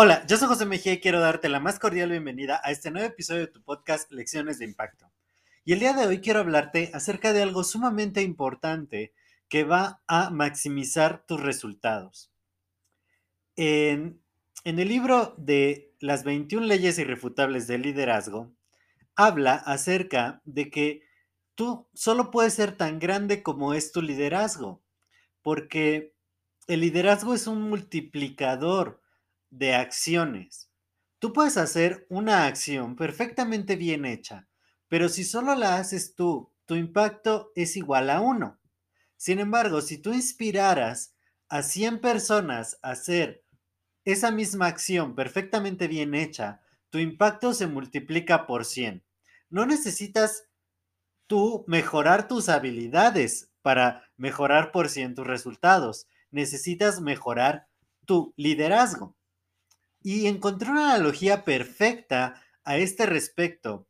Hola, yo soy José Mejía y quiero darte la más cordial bienvenida a este nuevo episodio de tu podcast Lecciones de Impacto. Y el día de hoy quiero hablarte acerca de algo sumamente importante que va a maximizar tus resultados. En, el libro de Las 21 leyes irrefutables del liderazgo, habla acerca de que tú solo puedes ser tan grande como es tu liderazgo, porque el liderazgo es un multiplicador de acciones. Tú puedes hacer una acción perfectamente bien hecha, pero si solo la haces tú, tu impacto es igual a uno. Sin embargo, si tú inspiraras a 100 personas a hacer esa misma acción perfectamente bien hecha, tu impacto se multiplica por 100. No necesitas tú mejorar tus habilidades para mejorar por 100 tus resultados. Necesitas mejorar tu liderazgo. Y encontré una analogía perfecta a este respecto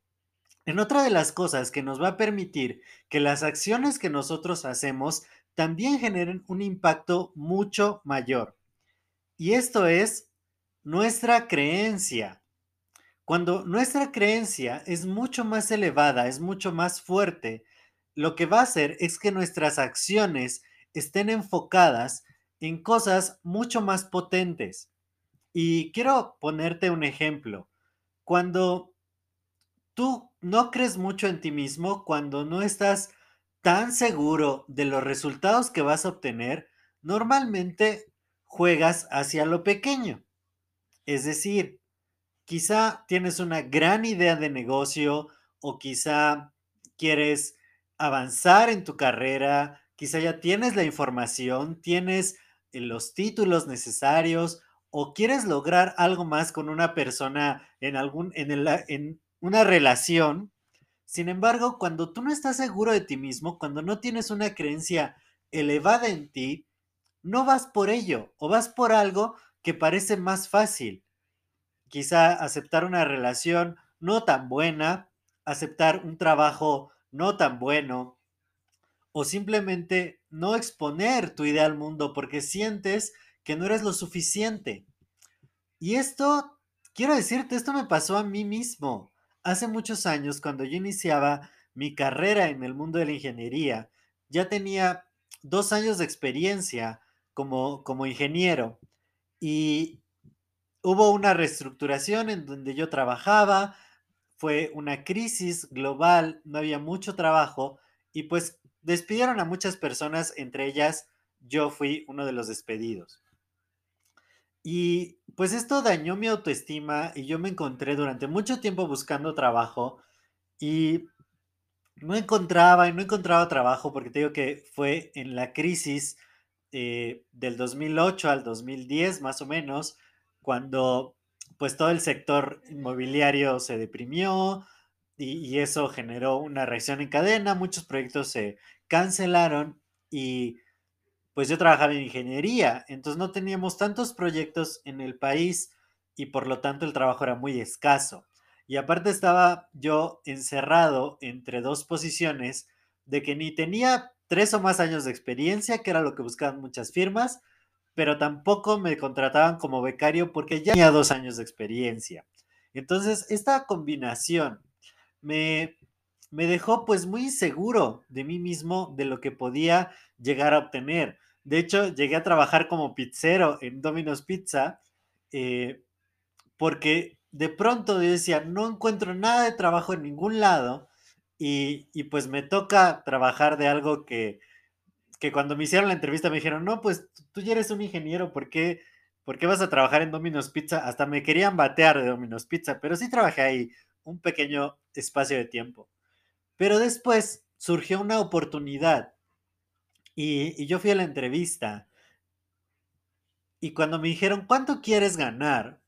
en otra de las cosas que nos va a permitir que las acciones que nosotros hacemos también generen un impacto mucho mayor. Y esto es nuestra creencia. Cuando nuestra creencia es mucho más elevada, es mucho más fuerte, lo que va a hacer es que nuestras acciones estén enfocadas en cosas mucho más potentes. Y quiero ponerte un ejemplo. Cuando tú no crees mucho en ti mismo, cuando no estás tan seguro de los resultados que vas a obtener, normalmente juegas hacia lo pequeño. Es decir, quizá tienes una gran idea de negocio o quizá quieres avanzar en tu carrera, quizá ya tienes la información, tienes eh, los títulos necesarios o quieres lograr algo más con una persona en algún en, en una relación. Sin embargo, cuando tú no estás seguro de ti mismo, cuando no tienes una creencia elevada en ti, no vas por ello o vas por algo que parece más fácil. Quizá aceptar una relación no tan buena, aceptar un trabajo no tan bueno o simplemente no exponer tu idea al mundo porque sientes que no eres lo suficiente. Y esto, quiero decirte, esto me pasó a mí mismo. Hace muchos años, cuando yo iniciaba mi carrera en el mundo de la ingeniería, ya tenía dos años de experiencia como, como ingeniero y hubo una reestructuración en donde yo trabajaba, fue una crisis global, no había mucho trabajo y pues despidieron a muchas personas, entre ellas yo fui uno de los despedidos. Y pues esto dañó mi autoestima y yo me encontré durante mucho tiempo buscando trabajo y no encontraba y no encontraba trabajo porque te digo que fue en la crisis eh, del 2008 al 2010 más o menos, cuando pues todo el sector inmobiliario se deprimió y, eso generó una reacción en cadena, muchos proyectos se cancelaron y pues yo trabajaba en ingeniería, entonces no teníamos tantos proyectos en el país y por lo tanto el trabajo era muy escaso. Y aparte estaba yo encerrado entre dos posiciones de que ni tenía tres o más años de experiencia, que era lo que buscaban muchas firmas, pero tampoco me contrataban como becario porque ya tenía dos años de experiencia. Entonces, esta combinación me, me dejó pues muy inseguro de mí mismo, de lo que podía llegar a obtener. De hecho, llegué a trabajar como pizzero en Domino's Pizza eh, porque de pronto decía, no encuentro nada de trabajo en ningún lado y, pues me toca trabajar de algo que, que, cuando me hicieron la entrevista me dijeron, no, pues tú ya eres un ingeniero, ¿por qué, ¿por qué vas a trabajar en Domino's Pizza? Hasta me querían batear de Domino's Pizza, pero sí trabajé ahí un pequeño espacio de tiempo. Pero después surgió una oportunidad Y, y yo fui a la entrevista y cuando me dijeron, ¿cuánto quieres ganar?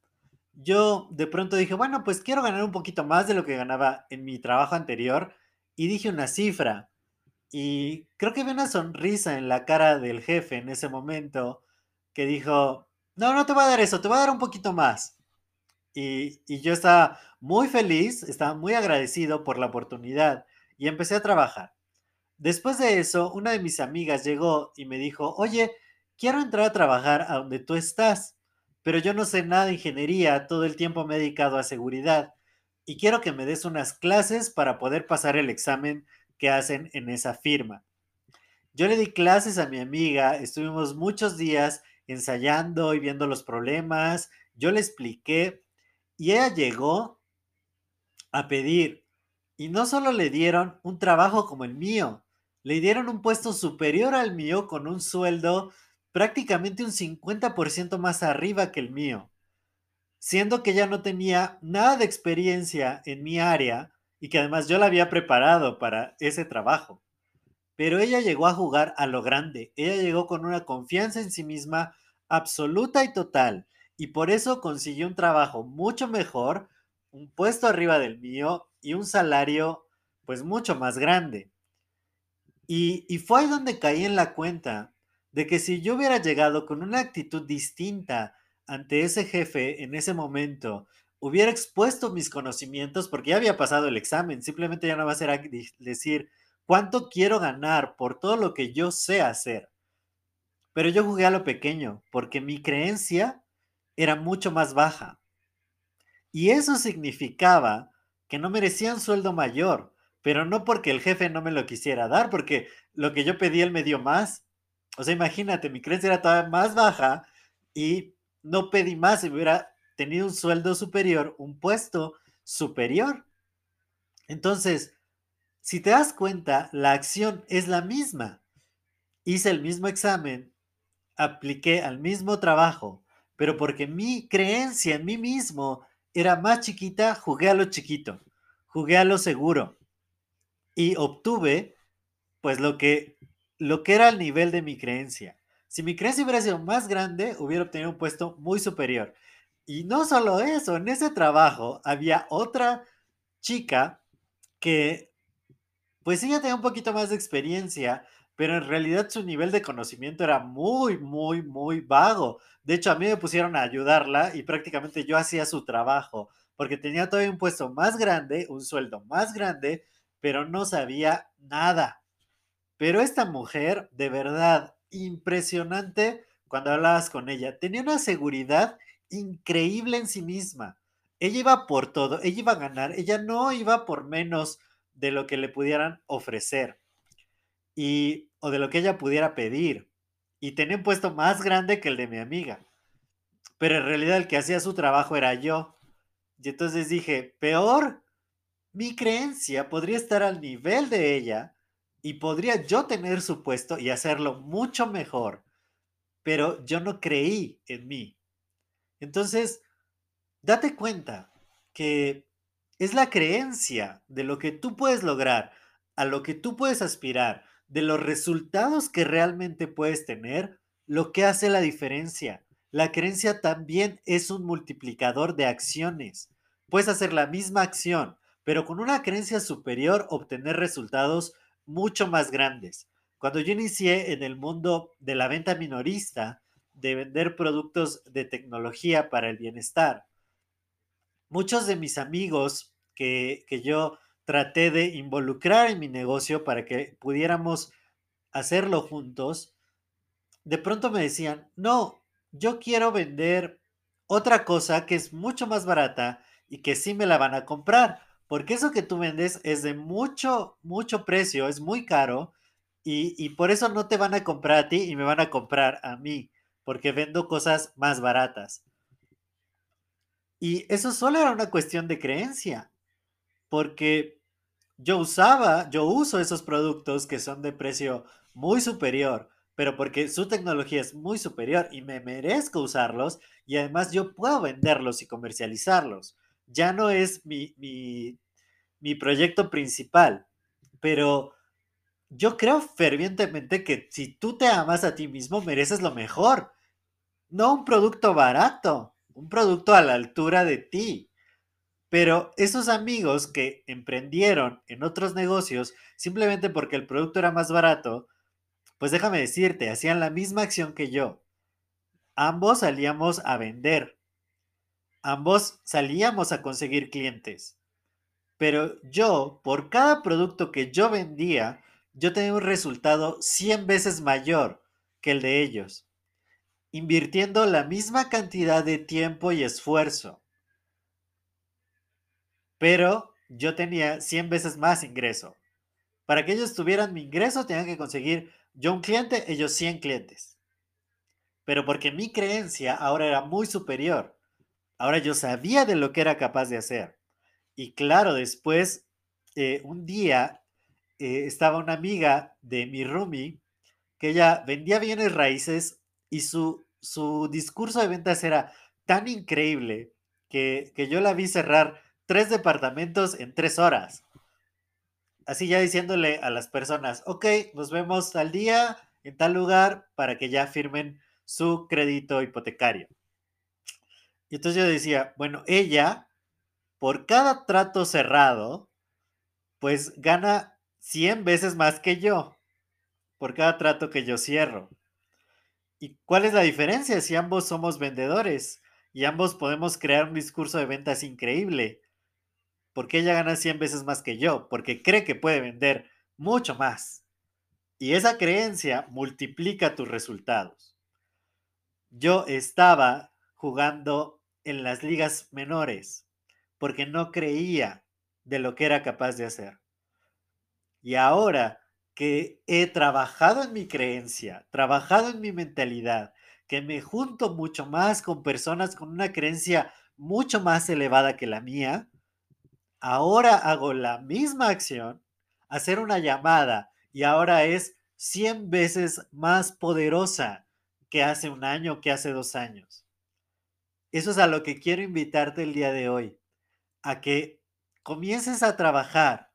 Yo de pronto dije, bueno, pues quiero ganar un poquito más de lo que ganaba en mi trabajo anterior y dije una cifra. Y creo que vi una sonrisa en la cara del jefe en ese momento que dijo, no, no te voy a dar eso, te voy a dar un poquito más. Y, y yo estaba muy feliz, estaba muy agradecido por la oportunidad y empecé a trabajar. Después de eso, una de mis amigas llegó y me dijo, oye, quiero entrar a trabajar a donde tú estás, pero yo no sé nada de ingeniería, todo el tiempo me he dedicado a seguridad y quiero que me des unas clases para poder pasar el examen que hacen en esa firma. Yo le di clases a mi amiga, estuvimos muchos días ensayando y viendo los problemas, yo le expliqué y ella llegó a pedir y no solo le dieron un trabajo como el mío, le dieron un puesto superior al mío con un sueldo prácticamente un 50% más arriba que el mío, siendo que ella no tenía nada de experiencia en mi área y que además yo la había preparado para ese trabajo. Pero ella llegó a jugar a lo grande, ella llegó con una confianza en sí misma absoluta y total, y por eso consiguió un trabajo mucho mejor, un puesto arriba del mío y un salario pues mucho más grande. Y, y fue ahí donde caí en la cuenta de que si yo hubiera llegado con una actitud distinta ante ese jefe en ese momento, hubiera expuesto mis conocimientos porque ya había pasado el examen, simplemente ya no va a ser decir cuánto quiero ganar por todo lo que yo sé hacer. Pero yo jugué a lo pequeño porque mi creencia era mucho más baja. Y eso significaba que no merecía un sueldo mayor, pero no porque el jefe no me lo quisiera dar, porque lo que yo pedí él me dio más. O sea, imagínate, mi creencia era todavía más baja y no pedí más, si hubiera tenido un sueldo superior, un puesto superior. Entonces, si te das cuenta, la acción es la misma. Hice el mismo examen, apliqué al mismo trabajo, pero porque mi creencia en mí mismo era más chiquita, jugué a lo chiquito, jugué a lo seguro y obtuve pues lo que lo que era el nivel de mi creencia. Si mi creencia hubiera sido más grande, hubiera obtenido un puesto muy superior. Y no solo eso, en ese trabajo había otra chica que, pues ella tenía un poquito más de experiencia, pero en realidad su nivel de conocimiento era muy, muy, muy vago. De hecho, a mí me pusieron a ayudarla y prácticamente yo hacía su trabajo, porque tenía todavía un puesto más grande, un sueldo más grande, pero no sabía nada. Pero esta mujer, de verdad, impresionante cuando hablabas con ella. Tenía una seguridad increíble en sí misma. Ella iba por todo, ella iba a ganar, ella no iba por menos de lo que le pudieran ofrecer y o de lo que ella pudiera pedir. Y tenía un puesto más grande que el de mi amiga. Pero en realidad el que hacía su trabajo era yo. Y entonces dije, peor, mi creencia podría estar al nivel de ella y podría yo tener su puesto y hacerlo mucho mejor, pero yo no creí en mí. Entonces, date cuenta que es la creencia de lo que tú puedes lograr, a lo que tú puedes aspirar, de los resultados que realmente puedes tener, lo que hace la diferencia. La creencia también es un multiplicador de acciones. Puedes hacer la misma acción, pero con una creencia superior obtener resultados mucho más grandes. Cuando yo inicié en el mundo de la venta minorista, de vender productos de tecnología para el bienestar, muchos de mis amigos que, que yo traté de involucrar en mi negocio para que pudiéramos hacerlo juntos, de pronto me decían, no, yo quiero vender otra cosa que es mucho más barata y que sí me la van a comprar porque eso que tú vendes es de mucho, mucho precio, es muy caro y, por eso no te van a comprar a ti y me van a comprar a mí, porque vendo cosas más baratas. Y eso solo era una cuestión de creencia, porque yo usaba, yo uso esos productos que son de precio muy superior, pero porque su tecnología es muy superior y me merezco usarlos y además yo puedo venderlos y comercializarlos ya no es mi, mi, proyecto principal, pero yo creo fervientemente que si tú te amas a ti mismo, mereces lo mejor. No un producto barato, un producto a la altura de ti. Pero esos amigos que emprendieron en otros negocios simplemente porque el producto era más barato, pues déjame decirte, hacían la misma acción que yo. Ambos salíamos a vender. Ambos salíamos a conseguir clientes. Pero yo, por cada producto que yo vendía, yo tenía un resultado 100 veces mayor que el de ellos, invirtiendo la misma cantidad de tiempo y esfuerzo. Pero yo tenía 100 veces más ingreso. Para que ellos tuvieran mi ingreso, tenían que conseguir yo un cliente, ellos 100 clientes. Pero porque mi creencia ahora era muy superior. Ahora yo sabía de lo que era capaz de hacer. Y claro, después, eh, un día, eh, estaba una amiga de mi roomie que ella vendía bienes raíces y su, su discurso de ventas era tan increíble que, que yo la vi cerrar tres departamentos en tres horas. Así ya diciéndole a las personas, ok, nos vemos al día en tal lugar para que ya firmen su crédito hipotecario. Y entonces yo decía, bueno, ella por cada trato cerrado, pues gana 100 veces más que yo, por cada trato que yo cierro. ¿Y cuál es la diferencia si ambos somos vendedores y ambos podemos crear un discurso de ventas increíble? Porque ella gana 100 veces más que yo, porque cree que puede vender mucho más. Y esa creencia multiplica tus resultados. Yo estaba jugando en las ligas menores porque no creía de lo que era capaz de hacer. Y ahora que he trabajado en mi creencia, trabajado en mi mentalidad, que me junto mucho más con personas con una creencia mucho más elevada que la mía, ahora hago la misma acción, hacer una llamada, y ahora es 100 veces más poderosa que hace un año, que hace dos años. Eso es a lo que quiero invitarte el día de hoy a que comiences a trabajar,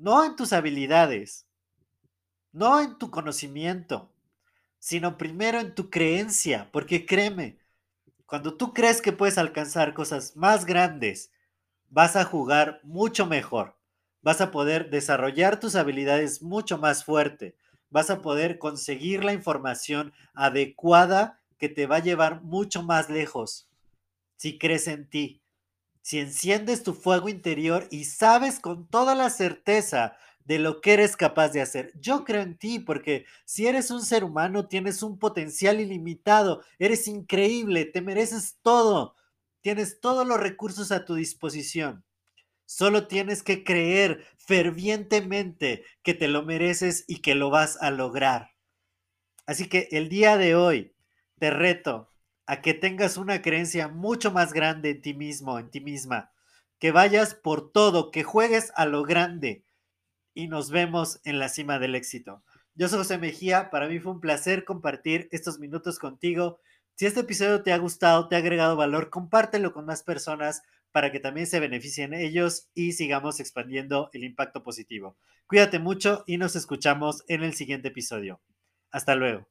no en tus habilidades, no en tu conocimiento, sino primero en tu creencia, porque créeme, cuando tú crees que puedes alcanzar cosas más grandes, vas a jugar mucho mejor, vas a poder desarrollar tus habilidades mucho más fuerte, vas a poder conseguir la información adecuada que te va a llevar mucho más lejos si crees en ti, si enciendes tu fuego interior y sabes con toda la certeza de lo que eres capaz de hacer. Yo creo en ti porque si eres un ser humano tienes un potencial ilimitado, eres increíble, te mereces todo, tienes todos los recursos a tu disposición. Solo tienes que creer fervientemente que te lo mereces y que lo vas a lograr. Así que el día de hoy te reto a que tengas una creencia mucho más grande en ti mismo, en ti misma, que vayas por todo, que juegues a lo grande y nos vemos en la cima del éxito. Yo soy José Mejía, para mí fue un placer compartir estos minutos contigo. Si este episodio te ha gustado, te ha agregado valor, compártelo con más personas para que también se beneficien ellos y sigamos expandiendo el impacto positivo. Cuídate mucho y nos escuchamos en el siguiente episodio. Hasta luego.